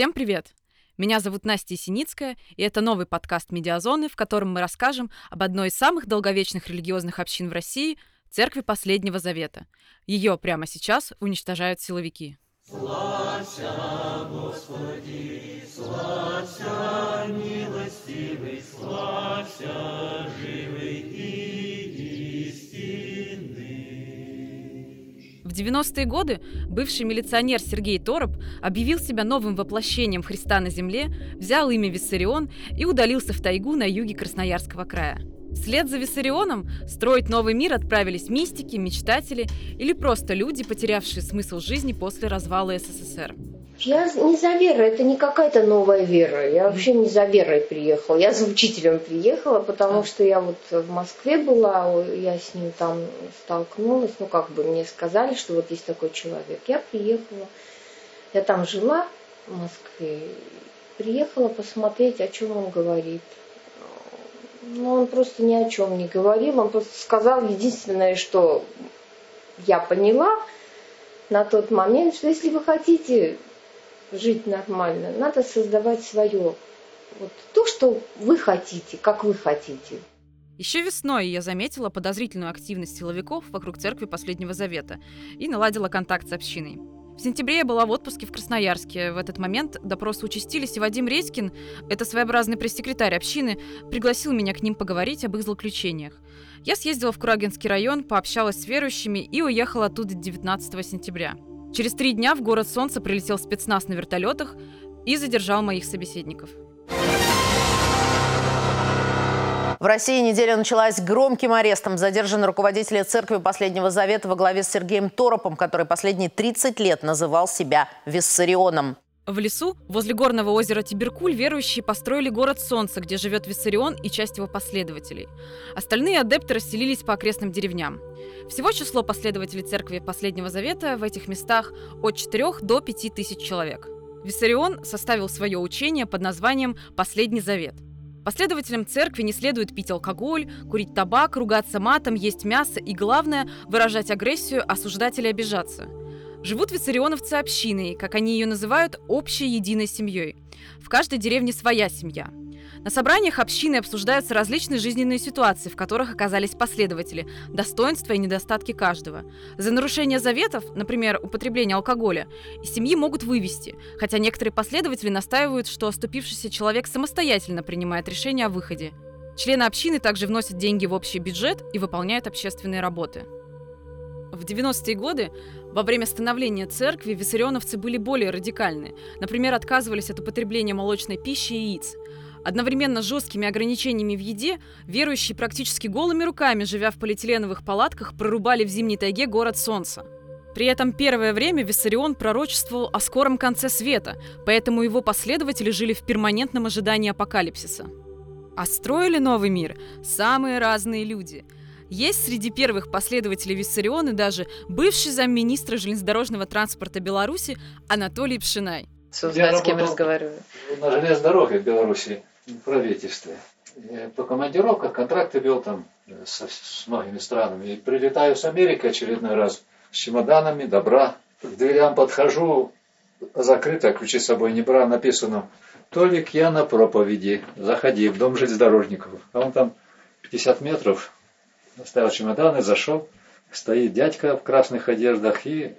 Всем привет! Меня зовут Настя Синицкая, и это новый подкаст «Медиазоны», в котором мы расскажем об одной из самых долговечных религиозных общин в России – Церкви Последнего Завета. Ее прямо сейчас уничтожают силовики. Славься, Господи, славься, милостивый, славься, живый и 90-е годы бывший милиционер Сергей Тороп объявил себя новым воплощением Христа на земле, взял имя Виссарион и удалился в тайгу на юге Красноярского края. Вслед за Виссарионом строить новый мир отправились мистики, мечтатели или просто люди, потерявшие смысл жизни после развала СССР. Я не за верой, это не какая-то новая вера. Я вообще не за верой приехала. Я за учителем приехала, потому что я вот в Москве была, я с ним там столкнулась. Ну, как бы мне сказали, что вот есть такой человек. Я приехала. Я там жила в Москве. Приехала посмотреть, о чем он говорит. Ну, он просто ни о чем не говорил. Он просто сказал единственное, что я поняла на тот момент, что если вы хотите жить нормально, надо создавать свое. Вот то, что вы хотите, как вы хотите. Еще весной я заметила подозрительную активность силовиков вокруг церкви Последнего Завета и наладила контакт с общиной. В сентябре я была в отпуске в Красноярске. В этот момент допросы участились, и Вадим Редькин, это своеобразный пресс-секретарь общины, пригласил меня к ним поговорить об их злоключениях. Я съездила в Курагинский район, пообщалась с верующими и уехала оттуда 19 сентября. Через три дня в город Солнца прилетел спецназ на вертолетах и задержал моих собеседников. В России неделя началась громким арестом. Задержаны руководители церкви Последнего Завета во главе с Сергеем Торопом, который последние 30 лет называл себя Виссарионом. В лесу, возле горного озера Тиберкуль, верующие построили город Солнца, где живет Виссарион и часть его последователей. Остальные адепты расселились по окрестным деревням. Всего число последователей церкви Последнего Завета в этих местах от 4 до 5 тысяч человек. Виссарион составил свое учение под названием «Последний Завет». Последователям церкви не следует пить алкоголь, курить табак, ругаться матом, есть мясо и, главное, выражать агрессию, осуждать или обижаться. Живут виссарионовцы общиной, как они ее называют, общей единой семьей. В каждой деревне своя семья – на собраниях общины обсуждаются различные жизненные ситуации, в которых оказались последователи, достоинства и недостатки каждого. За нарушение заветов, например, употребление алкоголя, из семьи могут вывести, хотя некоторые последователи настаивают, что оступившийся человек самостоятельно принимает решение о выходе. Члены общины также вносят деньги в общий бюджет и выполняют общественные работы. В 90-е годы во время становления церкви виссарионовцы были более радикальны. Например, отказывались от употребления молочной пищи и яиц. Одновременно с жесткими ограничениями в еде, верующие практически голыми руками, живя в полиэтиленовых палатках, прорубали в зимней тайге город Солнца. При этом первое время Виссарион пророчествовал о скором конце света, поэтому его последователи жили в перманентном ожидании апокалипсиса. А строили новый мир самые разные люди. Есть среди первых последователей Виссариона даже бывший замминистра железнодорожного транспорта Беларуси Анатолий Пшинай. Я с кем разговариваю. На железной дороге в Беларуси правительстве. По командировках контракты вел там со, с многими странами. И прилетаю с Америки очередной раз с чемоданами, добра. К дверям подхожу, закрыто, ключи с собой не брал, написано «Толик, я на проповеди, заходи в дом железнодорожников». А он там 50 метров, оставил чемоданы, зашел, стоит дядька в красных одеждах и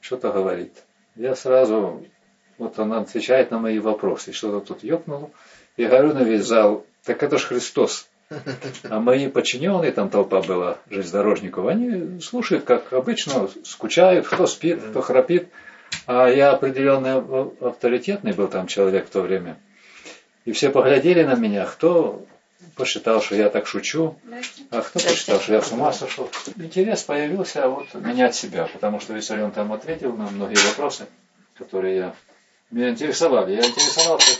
что-то говорит. Я сразу, вот он отвечает на мои вопросы, что-то тут ёкнуло. Я говорю на весь зал, так это ж Христос. А мои подчиненные, там толпа была железнодорожников, они слушают, как обычно, скучают, кто спит, кто храпит. А я определенно авторитетный был там человек в то время. И все поглядели на меня, кто посчитал, что я так шучу, а кто посчитал, что я с ума сошел. Интерес появился вот менять себя, потому что Виссарион там ответил на многие вопросы, которые я, меня интересовали. Я интересовался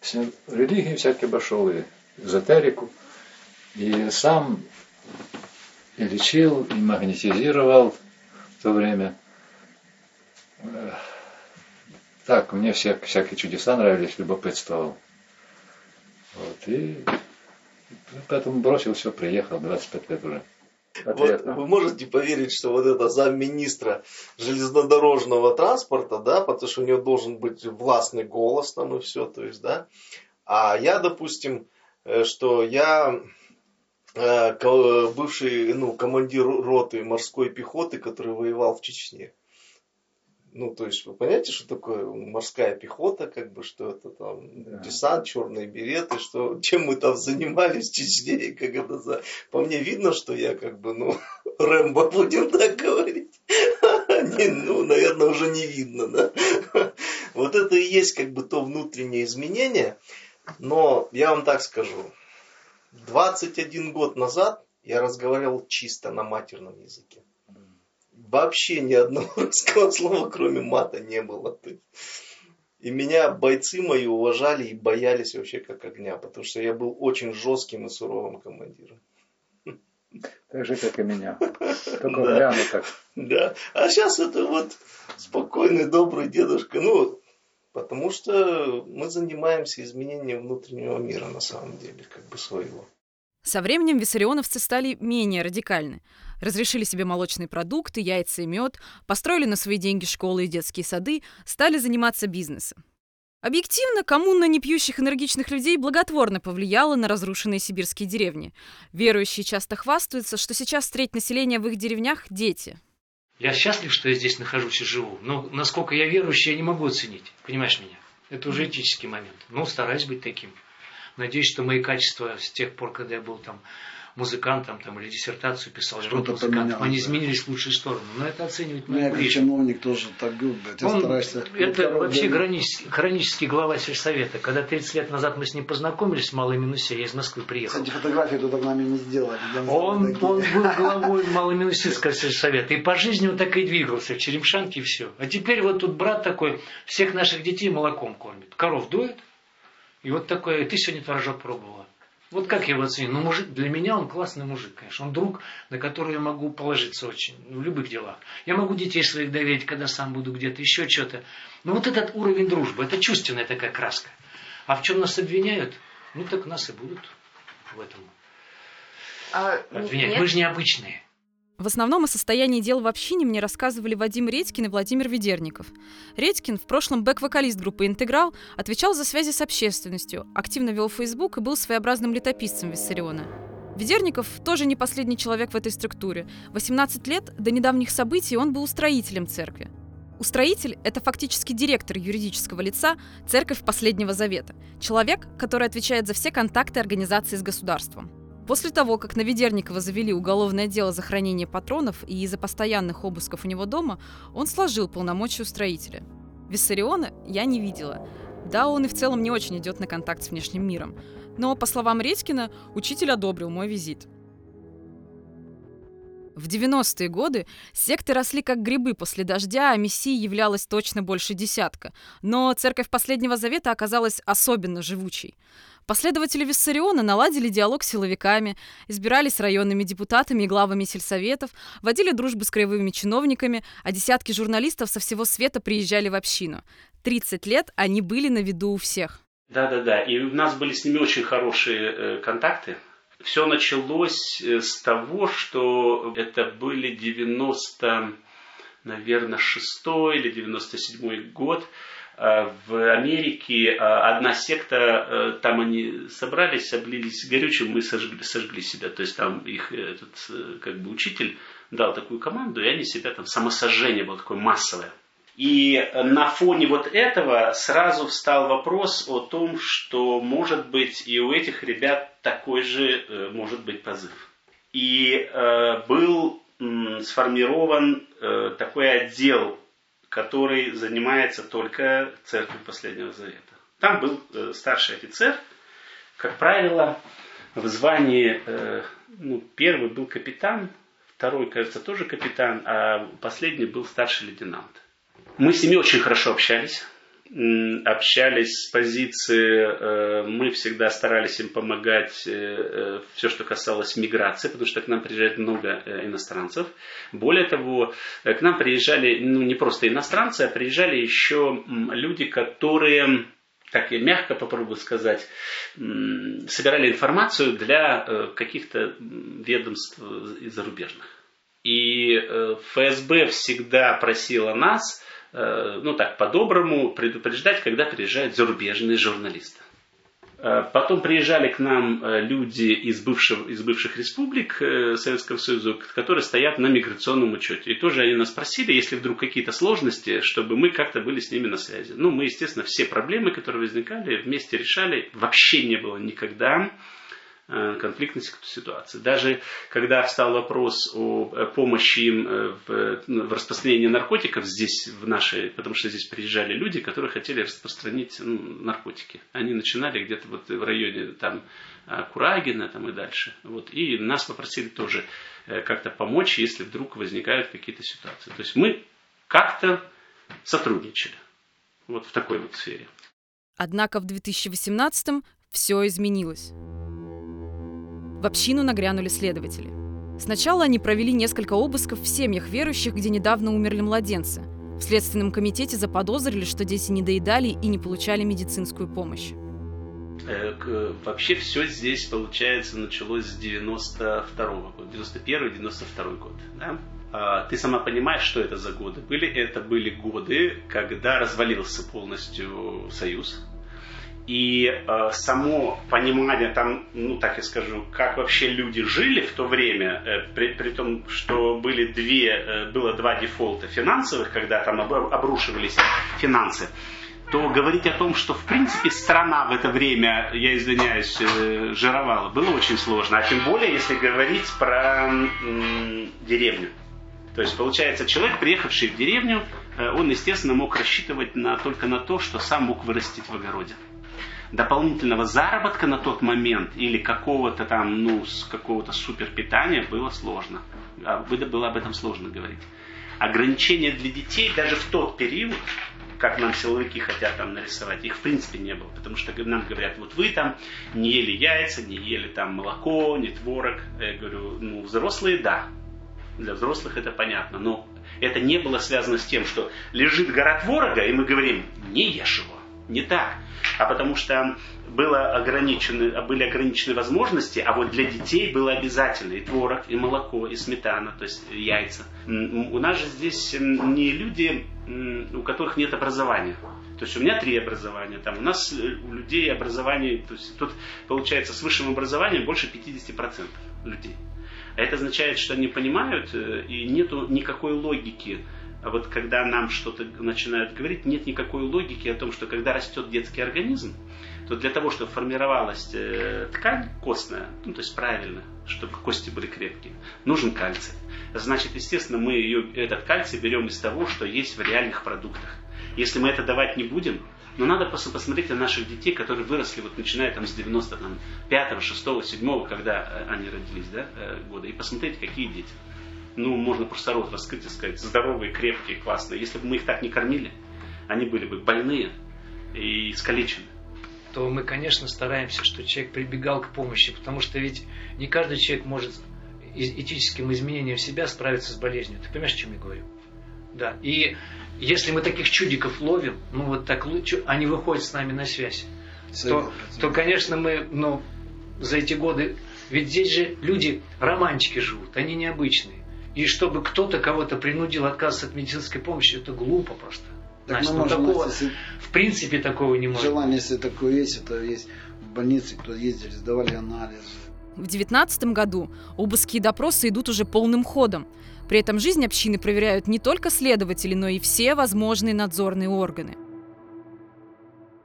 все религии всякие обошел, и эзотерику. И сам и лечил, и магнетизировал в то время. Так, мне все, всякие чудеса нравились, любопытствовал. Вот, и поэтому бросил все, приехал, 25 лет уже. Вот вы можете поверить, что вот это замминистра железнодорожного транспорта, да, потому что у него должен быть властный голос там и все, то есть, да. А я, допустим, э, что я э, бывший ну, командир роты морской пехоты, который воевал в Чечне. Ну, то есть, вы понимаете, что такое морская пехота, как бы, что это там да. десант, черные береты, что, чем мы там занимались в Чечне, как это за... По мне видно, что я как бы, ну, Рэмбо, будем так говорить. Не, ну, наверное, уже не видно, да. Вот это и есть как бы то внутреннее изменение. Но я вам так скажу. 21 год назад я разговаривал чисто на матерном языке вообще ни одного русского слова, кроме мата, не было. И меня бойцы мои уважали и боялись вообще как огня, потому что я был очень жестким и суровым командиром. Так же, как и меня. Только да. так. Да. А сейчас это вот спокойный, добрый дедушка. Ну, потому что мы занимаемся изменением внутреннего мира на самом деле, как бы своего. Со временем виссарионовцы стали менее радикальны. Разрешили себе молочные продукты, яйца и мед, построили на свои деньги школы и детские сады, стали заниматься бизнесом. Объективно, коммуна непьющих энергичных людей благотворно повлияла на разрушенные сибирские деревни. Верующие часто хвастаются, что сейчас треть населения в их деревнях – дети. Я счастлив, что я здесь нахожусь и живу, но насколько я верующий, я не могу оценить. Понимаешь меня? Это уже этический момент. Ну, стараюсь быть таким. Надеюсь, что мои качества с тех пор, когда я был там музыкантом там, или диссертацию писал, что-то поменялось. Они изменились в лучшую сторону. Но это оценивать мы ну, не чиновник тоже так говорит. Он, стараешься... Это вообще хронический, хронический глава сельсовета. Когда 30 лет назад мы с ним познакомились в Малой Минусе, я из Москвы приехал. Кстати, фотографии туда нами не сделали. Он, он был главой Маломинусинского сельсовета. И по жизни он так и двигался, в Черемшанке и все. А теперь вот тут брат такой, всех наших детей молоком кормит. Коров дует. И вот такое, ты сегодня творожок пробовала. Вот как я его оценил? Ну, мужик, для меня он классный мужик, конечно. Он друг, на которого я могу положиться очень, в любых делах. Я могу детей своих доверить, когда сам буду где-то, еще что-то. Но вот этот уровень дружбы, это чувственная такая краска. А в чем нас обвиняют? Ну, так нас и будут в этом а, обвинять. Нет? Мы же необычные. В основном о состоянии дел в общине мне рассказывали Вадим Редькин и Владимир Ведерников. Редькин, в прошлом бэк-вокалист группы «Интеграл», отвечал за связи с общественностью, активно вел Facebook и был своеобразным летописцем Виссариона. Ведерников тоже не последний человек в этой структуре. 18 лет до недавних событий он был устроителем церкви. Устроитель – это фактически директор юридического лица Церковь Последнего Завета, человек, который отвечает за все контакты организации с государством. После того, как на Ведерникова завели уголовное дело за хранение патронов и из-за постоянных обысков у него дома, он сложил полномочия устроителя. Виссариона я не видела. Да, он и в целом не очень идет на контакт с внешним миром. Но, по словам Редькина, учитель одобрил мой визит. В 90-е годы секты росли как грибы после дождя, а мессии являлось точно больше десятка. Но церковь Последнего Завета оказалась особенно живучей. Последователи Виссариона наладили диалог с силовиками, избирались районными депутатами и главами сельсоветов, водили дружбу с краевыми чиновниками, а десятки журналистов со всего света приезжали в общину. 30 лет они были на виду у всех. Да-да-да, и у нас были с ними очень хорошие э, контакты. Все началось э, с того, что это были 90, наверное, 6 или 97 год. Э, в Америке э, одна секта, э, там они собрались, облились горючим и сожгли, сожгли себя. То есть там их этот как бы учитель дал такую команду, и они себя там, самосожжение было такое массовое. И на фоне вот этого сразу встал вопрос о том, что может быть и у этих ребят такой же может быть позыв. И э, был м, сформирован э, такой отдел который занимается только церковью Последнего Завета. Там был э, старший офицер, как правило, в звании, э, ну, первый был капитан, второй, кажется, тоже капитан, а последний был старший лейтенант. Мы с ними очень хорошо общались общались с позиции, э, мы всегда старались им помогать э, э, все, что касалось миграции, потому что к нам приезжает много иностранцев. Более того, к нам приезжали ну, не просто иностранцы, а приезжали еще люди, которые как я мягко попробую сказать, собирали информацию для каких-то ведомств зарубежных. И ФСБ всегда просила нас, ну так, по-доброму предупреждать, когда приезжают зарубежные журналисты. Э, потом приезжали к нам э, люди из, бывших, из бывших республик э, Советского Союза, которые стоят на миграционном учете. И тоже они нас просили, если вдруг какие-то сложности, чтобы мы как-то были с ними на связи. Ну, мы, естественно, все проблемы, которые возникали, вместе решали. Вообще не было никогда Э, конфликтной ситуации. Даже когда встал вопрос о э, помощи им э, в, в распространении наркотиков здесь, в нашей, потому что здесь приезжали люди, которые хотели распространить ну, наркотики. Они начинали где-то вот в районе там, Курагина там, и дальше. Вот. И нас попросили тоже как-то помочь, если вдруг возникают какие-то ситуации. То есть мы как-то сотрудничали вот в такой вот сфере. Однако в 2018-м все изменилось. В общину нагрянули следователи. Сначала они провели несколько обысков в семьях верующих, где недавно умерли младенцы. В Следственном комитете заподозрили, что дети не доедали и не получали медицинскую помощь. Э, вообще все здесь, получается, началось с 92 -го года, 91-92 год. Да? А, ты сама понимаешь, что это за годы были? Это были годы, когда развалился полностью Союз, и э, само понимание там, ну так я скажу, как вообще люди жили в то время, э, при, при том, что были две, э, было два дефолта финансовых, когда там обрушивались финансы, то говорить о том, что в принципе страна в это время, я извиняюсь, э, жировала, было очень сложно. А тем более, если говорить про э, деревню. То есть, получается, человек, приехавший в деревню, э, он, естественно, мог рассчитывать на, только на то, что сам мог вырастить в огороде дополнительного заработка на тот момент или какого-то там, ну, с какого-то супер питания было сложно. А было об этом сложно говорить. Ограничения для детей даже в тот период, как нам силовики хотят там нарисовать, их в принципе не было. Потому что нам говорят, вот вы там не ели яйца, не ели там молоко, не творог. Я говорю, ну, взрослые да. Для взрослых это понятно. Но это не было связано с тем, что лежит гора творога, и мы говорим, не ешь его. Не так а потому что было ограничены, были ограничены возможности, а вот для детей было обязательно и творог, и молоко, и сметана, то есть яйца. У нас же здесь не люди, у которых нет образования. То есть у меня три образования, там у нас э, у людей образование, то есть тут получается с высшим образованием больше 50% людей. А это означает, что они понимают, э, и нету никакой логики а вот когда нам что-то начинают говорить, нет никакой логики о том, что когда растет детский организм, то для того, чтобы формировалась э, ткань костная, ну то есть правильно, чтобы кости были крепкие, нужен кальций. Значит, естественно, мы ее, этот кальций берем из того, что есть в реальных продуктах. Если мы это давать не будем, но надо просто посмотреть на наших детей, которые выросли, вот начиная там с 95-го, 6-го, 7-го, когда э, они родились, да, э, года, и посмотреть, какие дети ну, можно просто рот раскрыть и сказать, здоровые, крепкие, классные. Если бы мы их так не кормили, они были бы больные и искалечены то мы, конечно, стараемся, что человек прибегал к помощи, потому что ведь не каждый человек может этическим изменением себя справиться с болезнью. Ты понимаешь, о чем я говорю? Да. И если мы таких чудиков ловим, ну вот так они выходят с нами на связь, то, то, конечно, мы, ну, за эти годы, ведь здесь же люди романтики живут, они необычные. И чтобы кто-то кого-то принудил отказываться от медицинской помощи, это глупо просто. Так Значит, ну, такого, если, в принципе такого не может Желание, если такое есть, это есть в больнице, кто ездили, сдавали анализы. В 2019 году обыски и допросы идут уже полным ходом. При этом жизнь общины проверяют не только следователи, но и все возможные надзорные органы –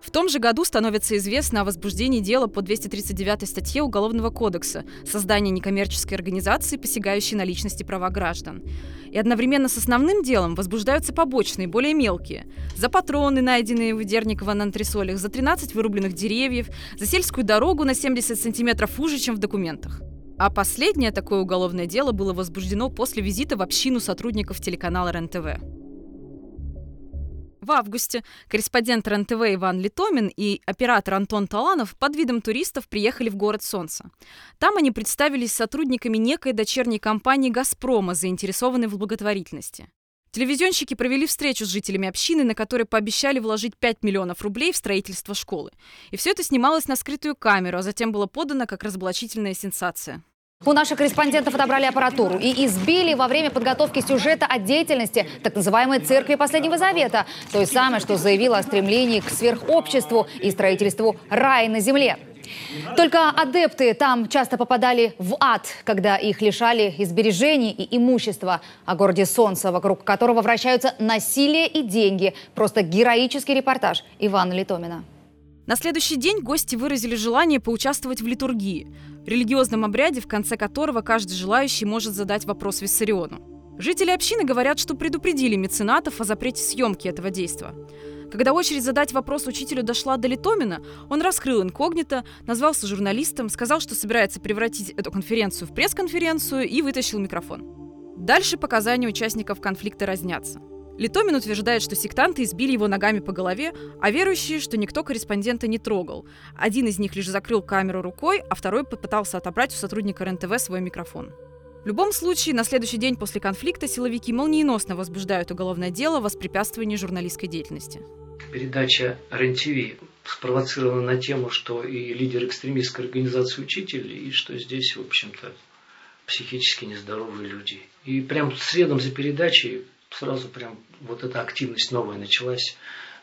в том же году становится известно о возбуждении дела по 239 статье Уголовного кодекса «Создание некоммерческой организации, посягающей на личности права граждан». И одновременно с основным делом возбуждаются побочные, более мелкие. За патроны, найденные в Дерниково на антресолях, за 13 вырубленных деревьев, за сельскую дорогу на 70 сантиметров уже, чем в документах. А последнее такое уголовное дело было возбуждено после визита в общину сотрудников телеканала РЕН-ТВ. В августе корреспондент РНТВ Иван Литомин и оператор Антон Таланов под видом туристов приехали в город Солнца. Там они представились сотрудниками некой дочерней компании «Газпрома», заинтересованной в благотворительности. Телевизионщики провели встречу с жителями общины, на которой пообещали вложить 5 миллионов рублей в строительство школы. И все это снималось на скрытую камеру, а затем было подано как разоблачительная сенсация. У наших корреспондентов отобрали аппаратуру и избили во время подготовки сюжета о деятельности так называемой Церкви Последнего Завета, той самой, что заявила о стремлении к сверхобществу и строительству рая на земле. Только адепты там часто попадали в ад, когда их лишали и и имущества. О городе Солнца, вокруг которого вращаются насилие и деньги. Просто героический репортаж Ивана Литомина. На следующий день гости выразили желание поучаствовать в литургии, религиозном обряде, в конце которого каждый желающий может задать вопрос Виссариону. Жители общины говорят, что предупредили меценатов о запрете съемки этого действия. Когда очередь задать вопрос учителю дошла до Литомина, он раскрыл инкогнито, назвался журналистом, сказал, что собирается превратить эту конференцию в пресс-конференцию и вытащил микрофон. Дальше показания участников конфликта разнятся. Литомин утверждает, что сектанты избили его ногами по голове, а верующие, что никто корреспондента не трогал. Один из них лишь закрыл камеру рукой, а второй попытался отобрать у сотрудника РНТВ свой микрофон. В любом случае, на следующий день после конфликта силовики молниеносно возбуждают уголовное дело о воспрепятствовании журналистской деятельности передача РЕН-ТВ спровоцирована на тему, что и лидер экстремистской организации учителей, и что здесь, в общем-то, психически нездоровые люди. И прям следом за передачей сразу прям вот эта активность новая началась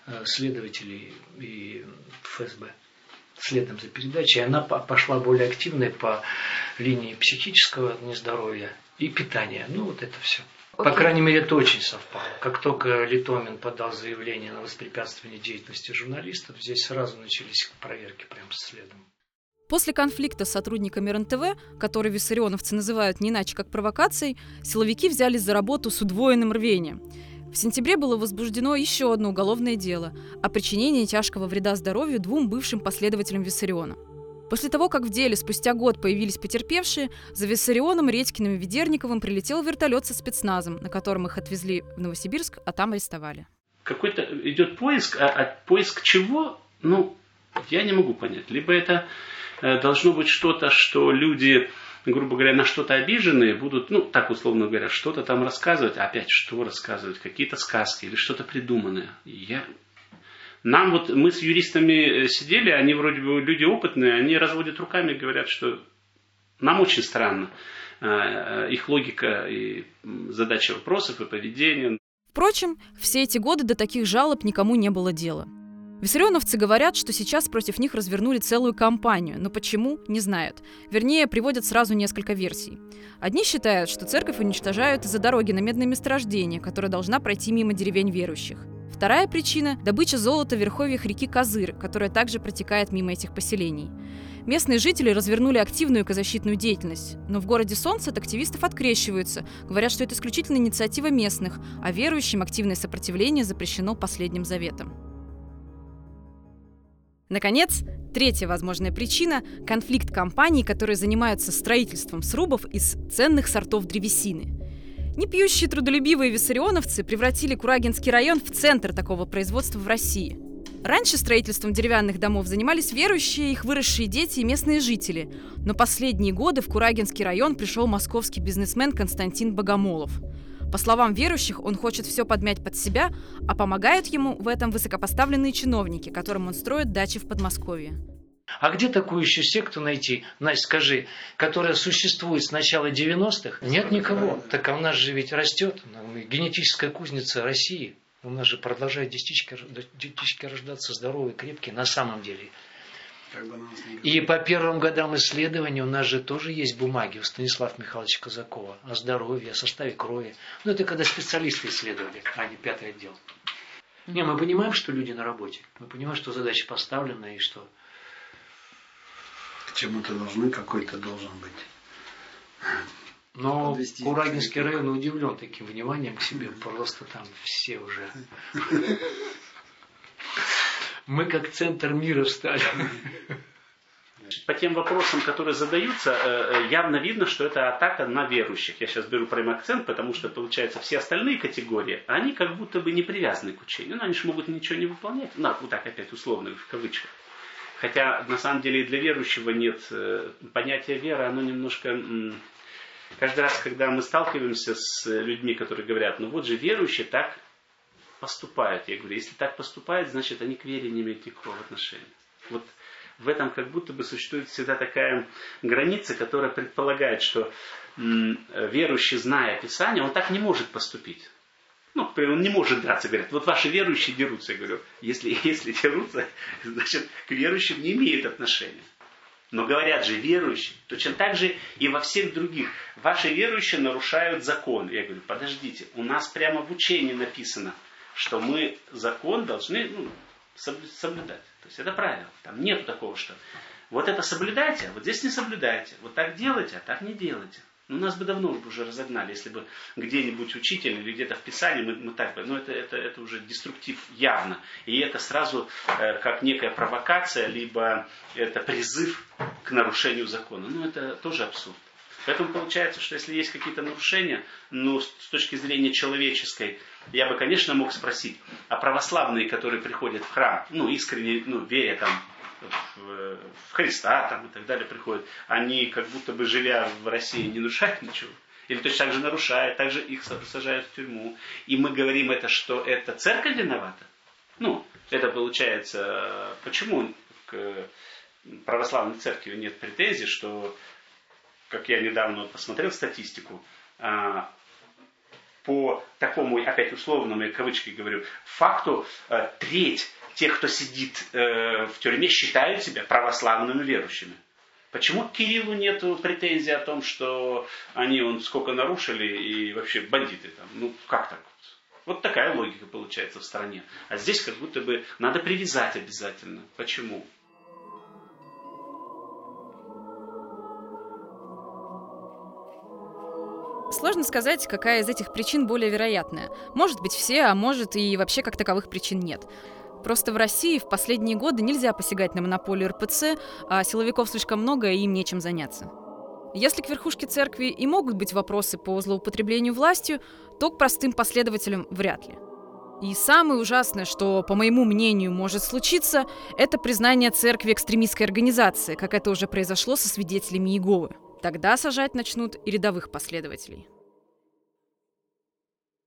э, следователей и ФСБ. Следом за передачей. Она пошла более активной по линии психического нездоровья и питания. Ну, вот это все. По крайней мере, это очень совпало. Как только Литомин подал заявление на воспрепятствование деятельности журналистов, здесь сразу начались проверки прямо следом. После конфликта с сотрудниками РНТВ, который виссарионовцы называют не иначе как провокацией, силовики взялись за работу с удвоенным рвением. В сентябре было возбуждено еще одно уголовное дело о причинении тяжкого вреда здоровью двум бывшим последователям Виссариона – После того, как в деле спустя год появились потерпевшие, за Виссарионом, Редькиным и Ведерниковым прилетел вертолет со спецназом, на котором их отвезли в Новосибирск, а там арестовали. Какой-то идет поиск, а, а поиск чего? Ну, я не могу понять. Либо это должно быть что-то, что люди, грубо говоря, на что-то обиженные будут, ну, так условно говоря, что-то там рассказывать. Опять, что рассказывать? Какие-то сказки или что-то придуманное. Я нам вот, мы с юристами э, сидели, они вроде бы люди опытные, они разводят руками говорят, что нам очень странно э, э, их логика и задача вопросов и поведения. Впрочем, все эти годы до таких жалоб никому не было дела. Виссарионовцы говорят, что сейчас против них развернули целую кампанию, но почему, не знают. Вернее, приводят сразу несколько версий. Одни считают, что церковь уничтожают из-за дороги на медное месторождение, которое должна пройти мимо деревень верующих. Вторая причина – добыча золота в верховьях реки Козыр, которая также протекает мимо этих поселений. Местные жители развернули активную экозащитную деятельность, но в городе Солнце от активистов открещиваются, говорят, что это исключительно инициатива местных, а верующим активное сопротивление запрещено последним заветом. Наконец, третья возможная причина – конфликт компаний, которые занимаются строительством срубов из ценных сортов древесины – Непьющие трудолюбивые виссарионовцы превратили Курагинский район в центр такого производства в России. Раньше строительством деревянных домов занимались верующие, их выросшие дети и местные жители. Но последние годы в Курагинский район пришел московский бизнесмен Константин Богомолов. По словам верующих, он хочет все подмять под себя, а помогают ему в этом высокопоставленные чиновники, которым он строит дачи в Подмосковье. А где такую еще секту найти, Настя, скажи, которая существует с начала 90-х? Нет никого. Так а у нас же ведь растет генетическая кузница России. У нас же продолжают детички, детички рождаться здоровые, крепкие на самом деле. И по первым годам исследований у нас же тоже есть бумаги у Станислава Михайловича Казакова о здоровье, о составе крови. Ну, это когда специалисты исследовали, а не пятый отдел. Не, мы понимаем, что люди на работе. Мы понимаем, что задача поставлена и что чему-то должны, какой-то должен быть. Но Подвести Курагинский район удивлен таким вниманием к себе. Просто там все уже. Мы как центр мира встали. По тем вопросам, которые задаются, э, э, явно видно, что это атака на верующих. Я сейчас беру прям акцент, потому что, получается, все остальные категории, они как будто бы не привязаны к учению. Ну, они же могут ничего не выполнять. Ну, так опять условно, в кавычках. Хотя на самом деле и для верующего нет э, понятия веры, оно немножко каждый раз, когда мы сталкиваемся с людьми, которые говорят, ну вот же верующие так поступают. Я говорю, если так поступают, значит они к вере не имеют никакого отношения. Вот в этом как будто бы существует всегда такая граница, которая предполагает, что верующий, зная Писание, он так не может поступить. Ну, он не может драться. Говорят, вот ваши верующие дерутся. Я говорю, если, если дерутся, значит, к верующим не имеют отношения. Но говорят же верующие, точно так же и во всех других. Ваши верующие нарушают закон. Я говорю, подождите, у нас прямо в учении написано, что мы закон должны ну, соблюдать. То есть это правило. Там нет такого, что вот это соблюдайте, а вот здесь не соблюдайте. Вот так делайте, а так не делайте. Ну, нас бы давно уже разогнали, если бы где-нибудь учитель или где-то в Писании мы, мы так бы, ну, это, это, это уже деструктив явно. И это сразу э, как некая провокация, либо это призыв к нарушению закона. Ну, это тоже абсурд. Поэтому получается, что если есть какие-то нарушения, ну, с точки зрения человеческой, я бы, конечно, мог спросить, а православные, которые приходят в храм, ну, искренне, ну, веря там в, в Христа там, и так далее приходят, они как будто бы живя в России не нарушают ничего. Или точно так же нарушают, также их сажают в тюрьму. И мы говорим это, что это церковь виновата. Ну, это получается, почему к православной церкви нет претензий, что как я недавно посмотрел статистику, а, по такому, опять условному, я кавычки говорю, факту, а, треть тех, кто сидит э, в тюрьме, считают себя православными верующими. Почему Кириллу нет претензий о том, что они он сколько нарушили и вообще бандиты там? Ну, как так? Вот такая логика получается в стране. А здесь как будто бы надо привязать обязательно. Почему? Сложно сказать, какая из этих причин более вероятная. Может быть все, а может и вообще как таковых причин нет. Просто в России в последние годы нельзя посягать на монополию РПЦ, а силовиков слишком много, и им нечем заняться. Если к верхушке церкви и могут быть вопросы по злоупотреблению властью, то к простым последователям вряд ли. И самое ужасное, что, по моему мнению, может случиться, это признание церкви экстремистской организации, как это уже произошло со свидетелями Иеговы. Тогда сажать начнут и рядовых последователей.